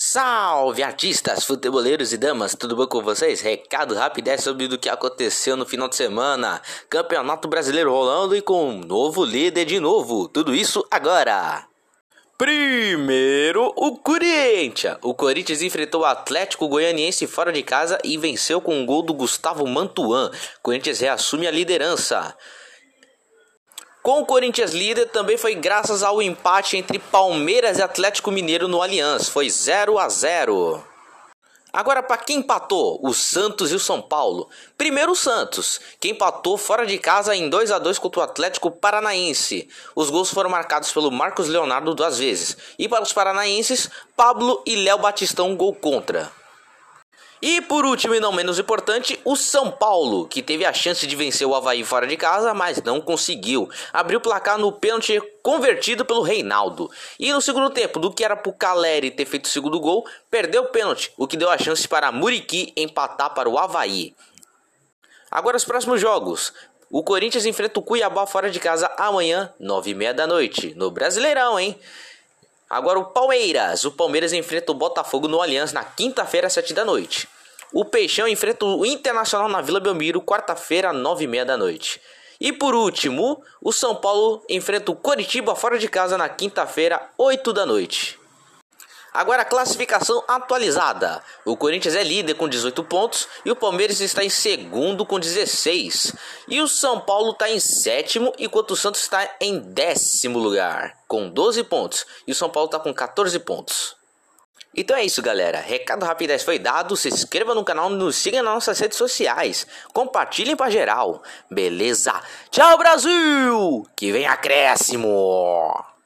Salve artistas, futeboleiros e damas, tudo bom com vocês? Recado rápido é sobre o que aconteceu no final de semana. Campeonato Brasileiro rolando e com um novo líder de novo. Tudo isso agora. Primeiro, o Corinthians. O Corinthians enfrentou o Atlético Goianiense fora de casa e venceu com um gol do Gustavo Mantuan. Corinthians reassume a liderança. Com o Corinthians líder, também foi graças ao empate entre Palmeiras e Atlético Mineiro no Allianz. Foi 0 a 0. Agora, para quem empatou? O Santos e o São Paulo. Primeiro, o Santos, que empatou fora de casa em 2 a 2 contra o Atlético Paranaense. Os gols foram marcados pelo Marcos Leonardo duas vezes. E para os paranaenses, Pablo e Léo Batistão, gol contra. E por último e não menos importante, o São Paulo, que teve a chance de vencer o Havaí fora de casa, mas não conseguiu. Abriu o placar no pênalti convertido pelo Reinaldo. E no segundo tempo, do que era pro Caleri ter feito o segundo gol, perdeu o pênalti, o que deu a chance para Muriqui empatar para o Havaí. Agora os próximos jogos. O Corinthians enfrenta o Cuiabá fora de casa amanhã, nove e meia da noite, no Brasileirão, hein? Agora o Palmeiras. O Palmeiras enfrenta o Botafogo no Allianz na quinta-feira, às 7 da noite. O Peixão enfrenta o Internacional na Vila Belmiro, quarta-feira, nove e meia da noite. E por último, o São Paulo enfrenta o Coritiba fora de casa na quinta-feira, 8 da noite. Agora a classificação atualizada. O Corinthians é líder com 18 pontos e o Palmeiras está em segundo com 16. E o São Paulo está em sétimo, enquanto o Santos está em décimo lugar com 12 pontos. E o São Paulo está com 14 pontos. Então é isso, galera. Recado rapidez foi dado. Se inscreva no canal, nos siga nas nossas redes sociais. Compartilhem para geral. Beleza? Tchau, Brasil! Que vem acréscimo!